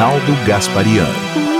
Arnaldo Gasparian.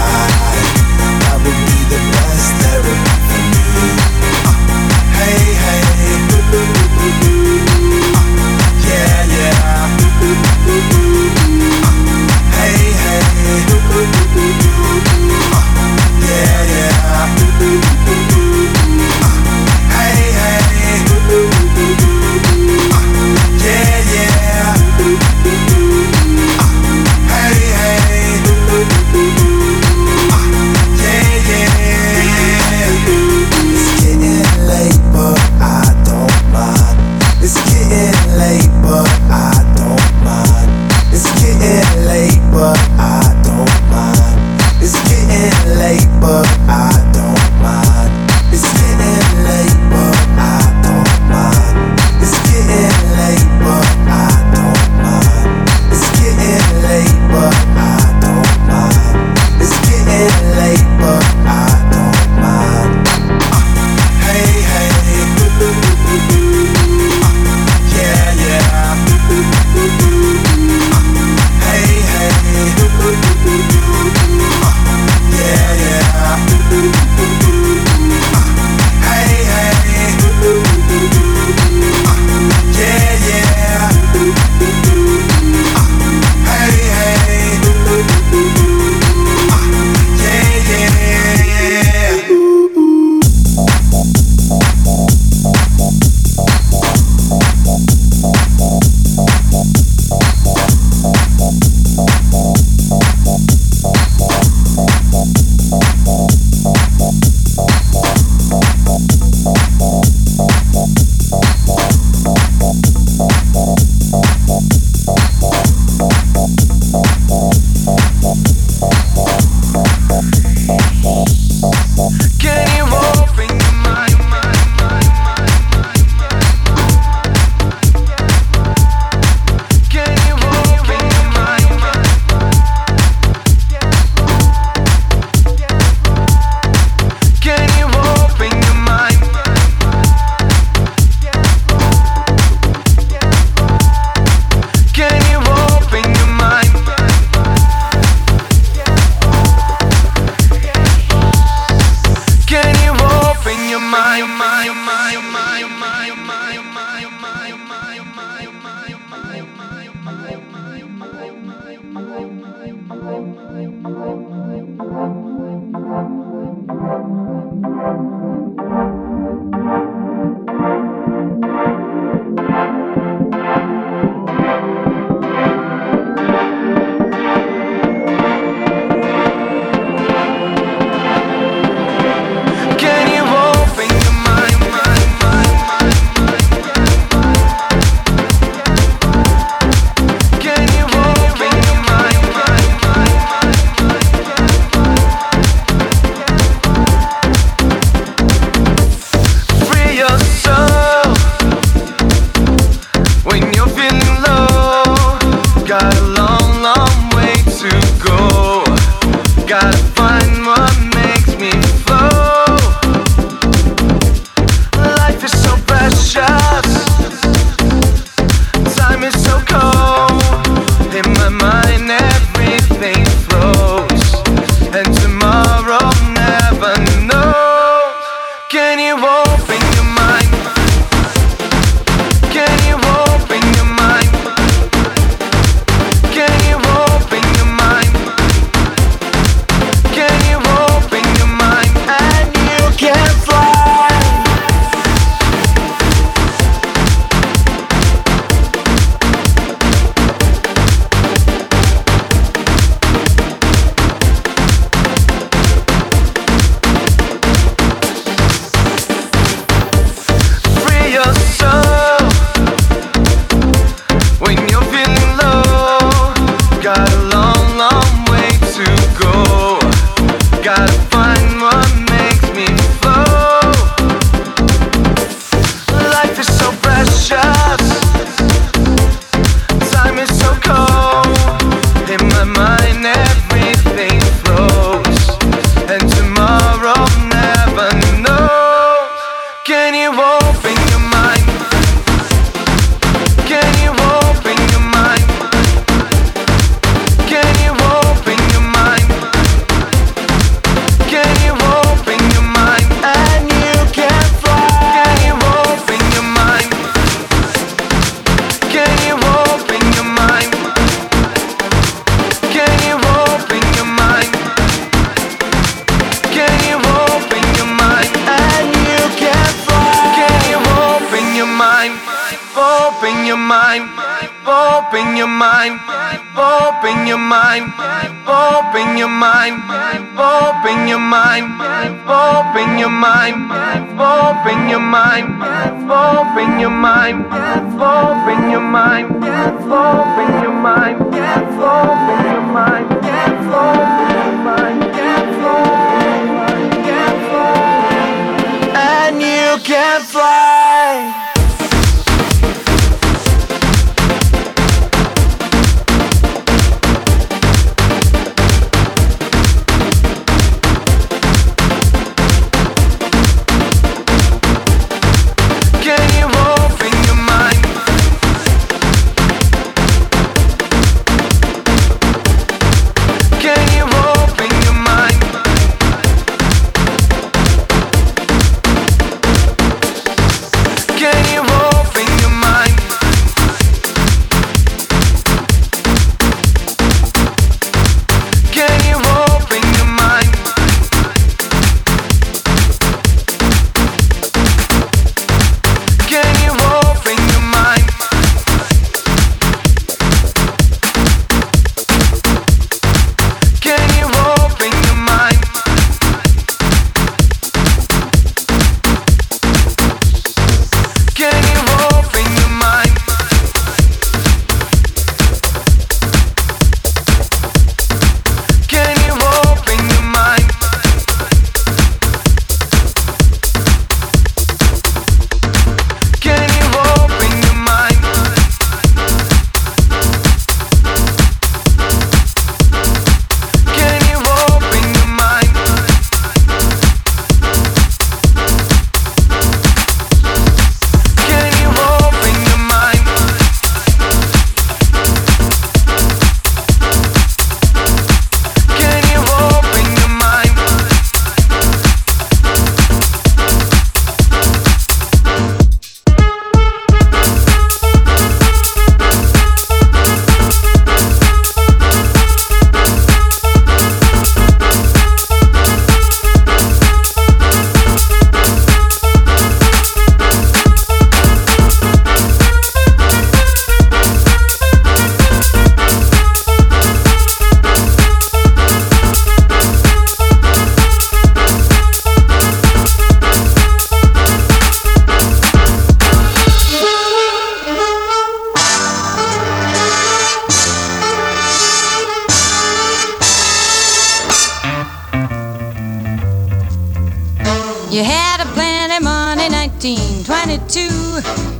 You had a plenty money, 1922.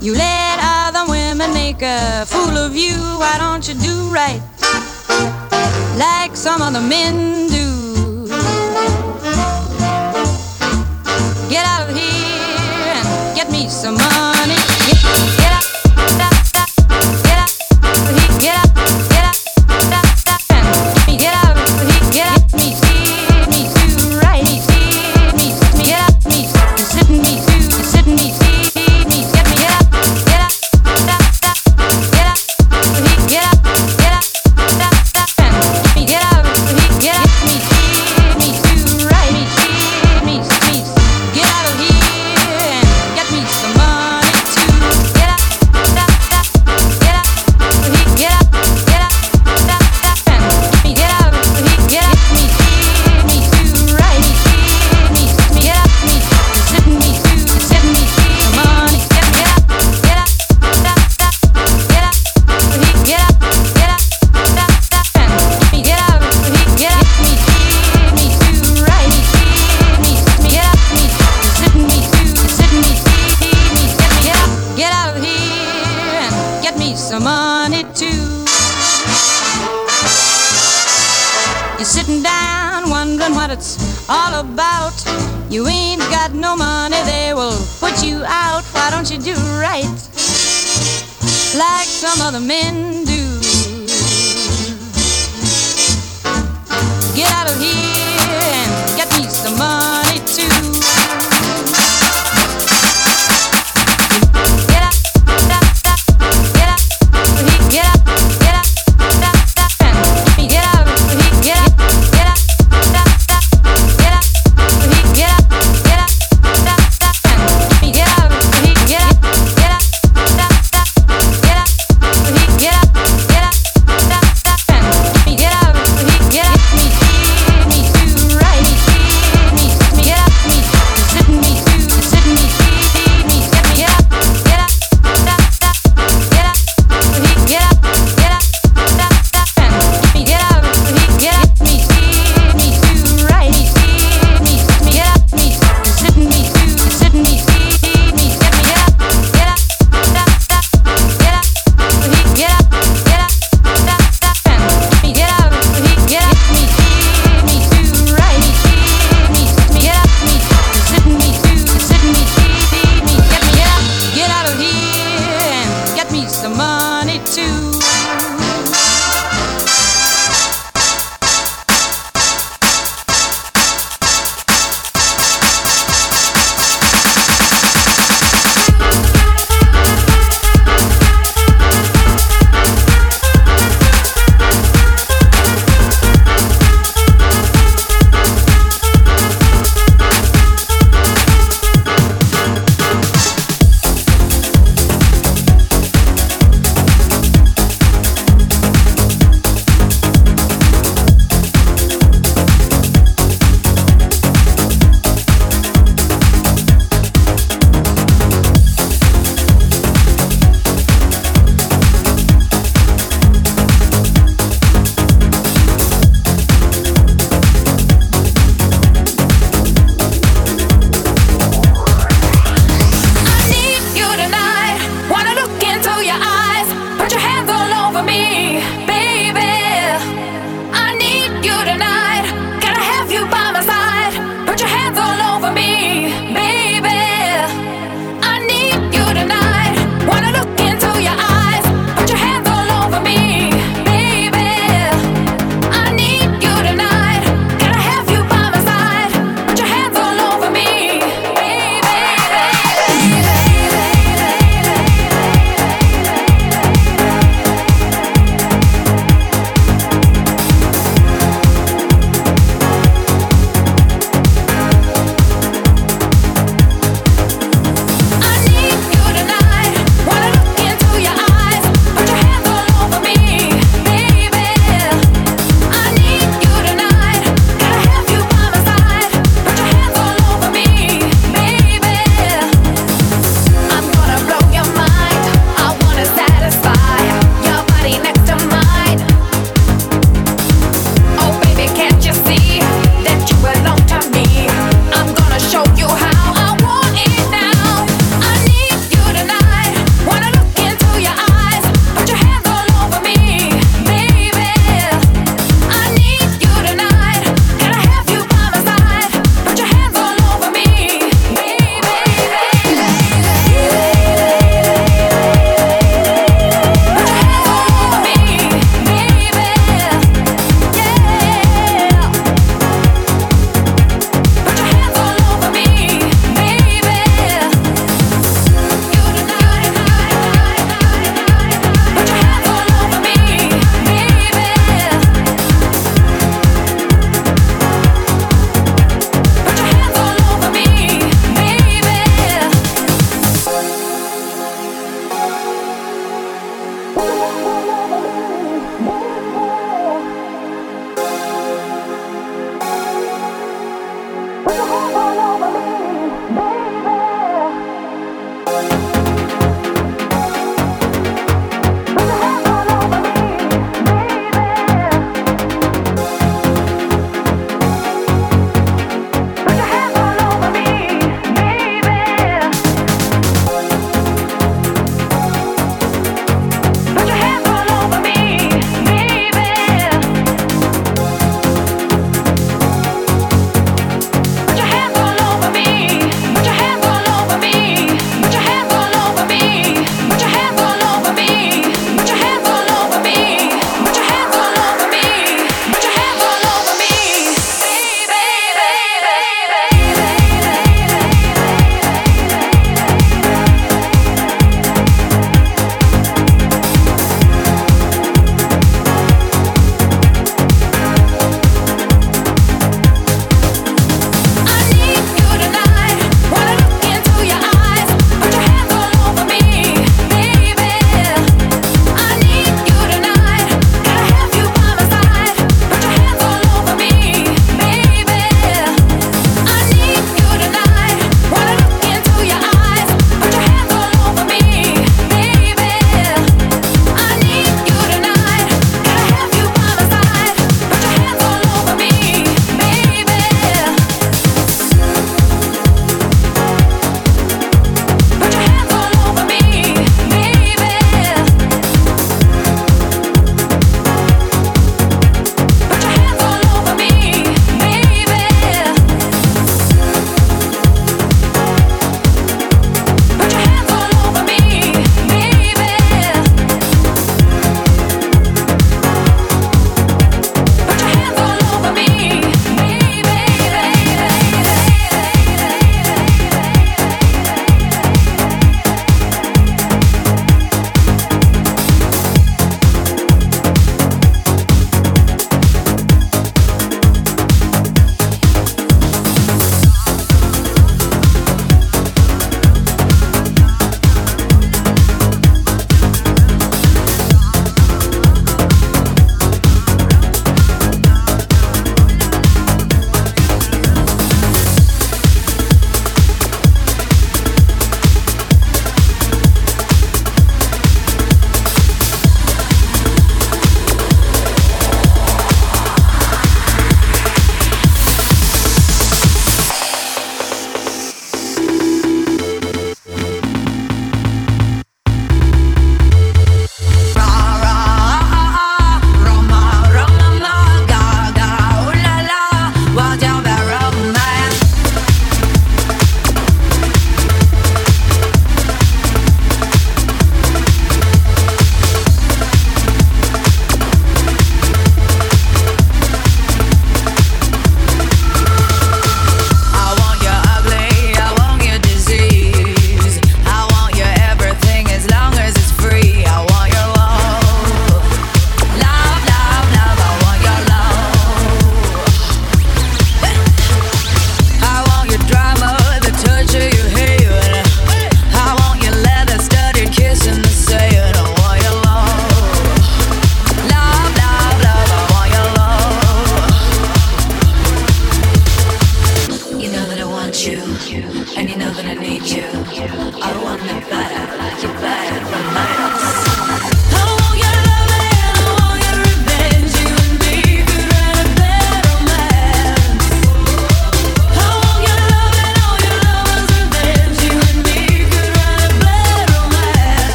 You let other women make a fool of you. Why don't you do right like some other men do? Get out of here and get me some money.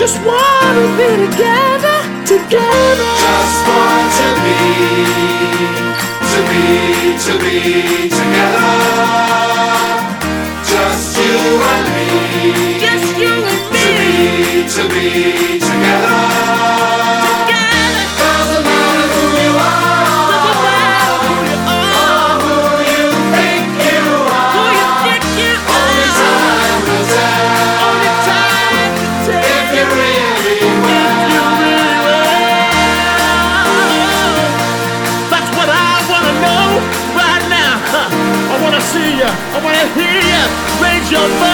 Just wanna be together, together. Just want to be, to be, to be together. Just you and me. Just you and me. To be, to be together. your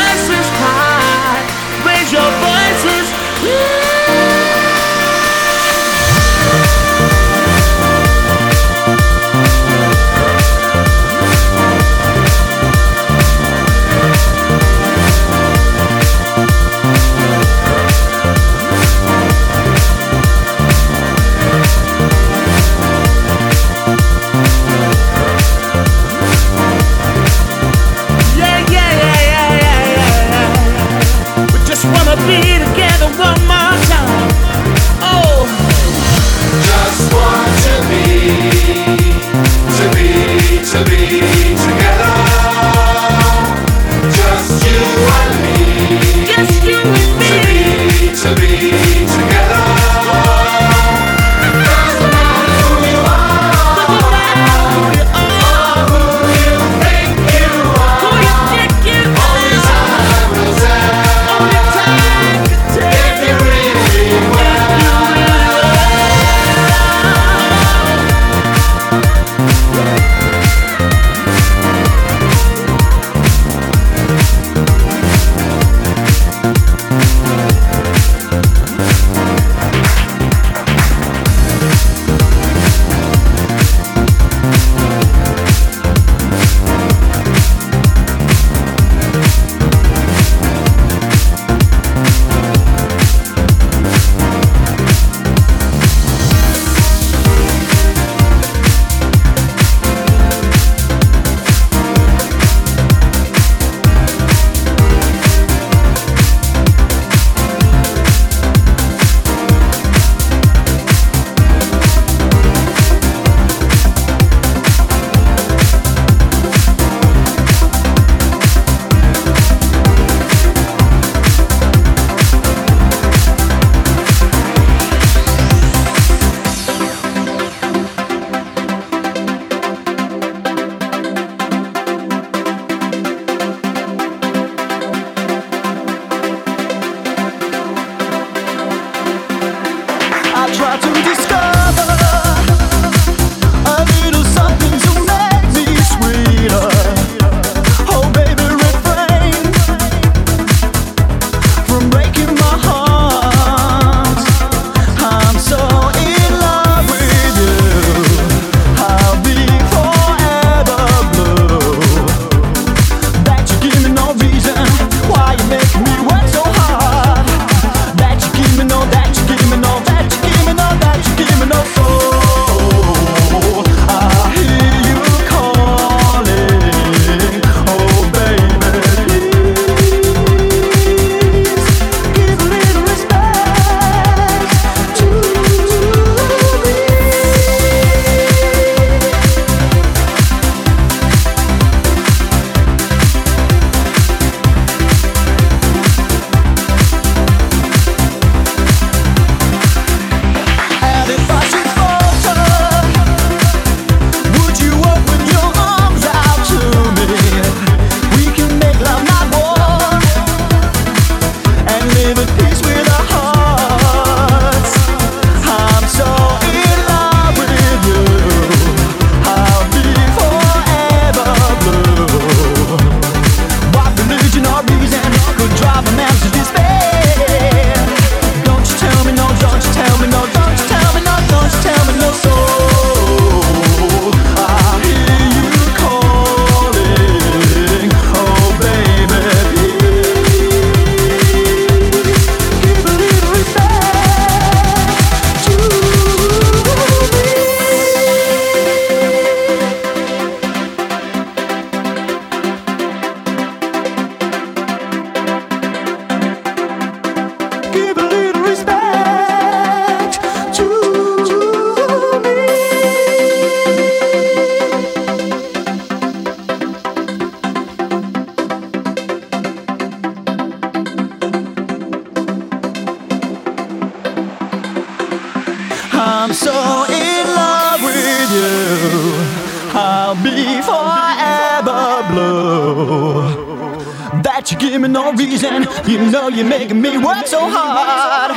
no reason, you know you're making me work so hard.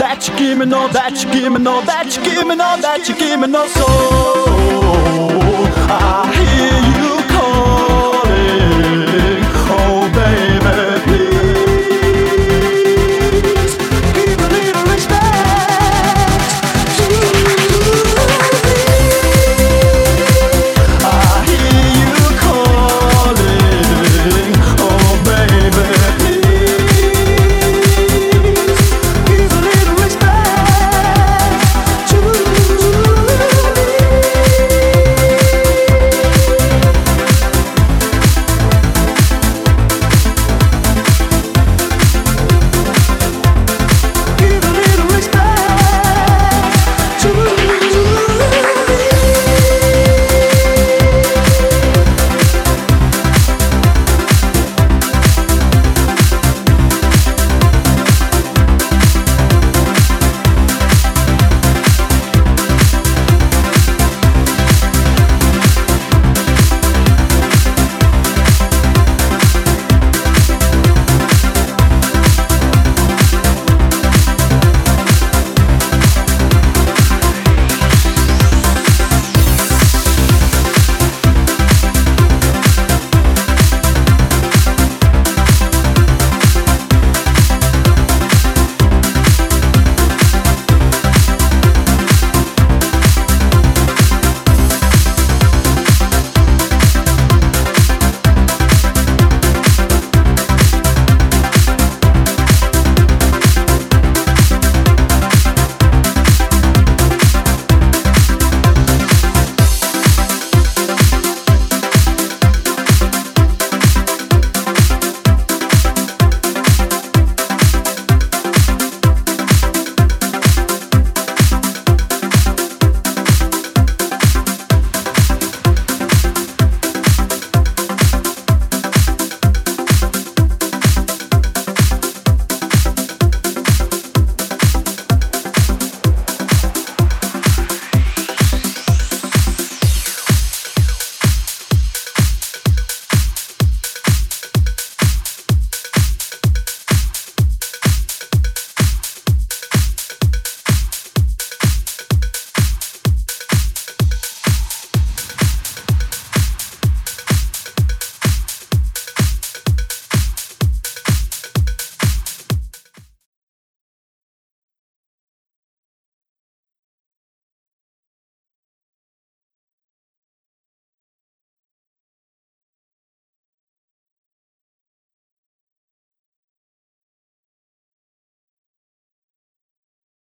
That you give me no, that you give me no, that you give me no, that you give me no soul.